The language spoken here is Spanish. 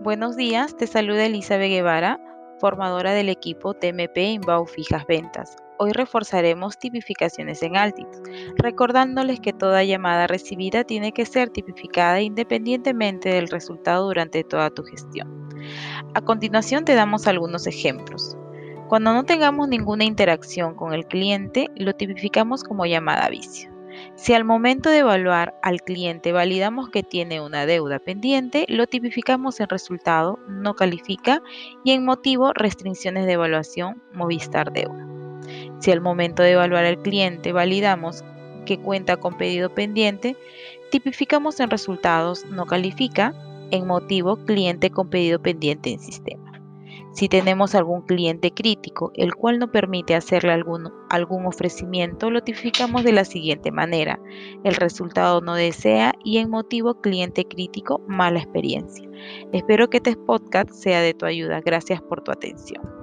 Buenos días, te saluda Elizabeth Guevara, formadora del equipo TMP Inbound Fijas Ventas. Hoy reforzaremos tipificaciones en Altitus, recordándoles que toda llamada recibida tiene que ser tipificada independientemente del resultado durante toda tu gestión. A continuación te damos algunos ejemplos. Cuando no tengamos ninguna interacción con el cliente, lo tipificamos como llamada vicio. Si al momento de evaluar al cliente validamos que tiene una deuda pendiente, lo tipificamos en resultado no califica y en motivo restricciones de evaluación Movistar deuda. Si al momento de evaluar al cliente validamos que cuenta con pedido pendiente, tipificamos en resultados no califica en motivo cliente con pedido pendiente en sistema. Si tenemos algún cliente crítico, el cual no permite hacerle algún, algún ofrecimiento, lo tipificamos de la siguiente manera. El resultado no desea y en motivo cliente crítico, mala experiencia. Espero que este podcast sea de tu ayuda. Gracias por tu atención.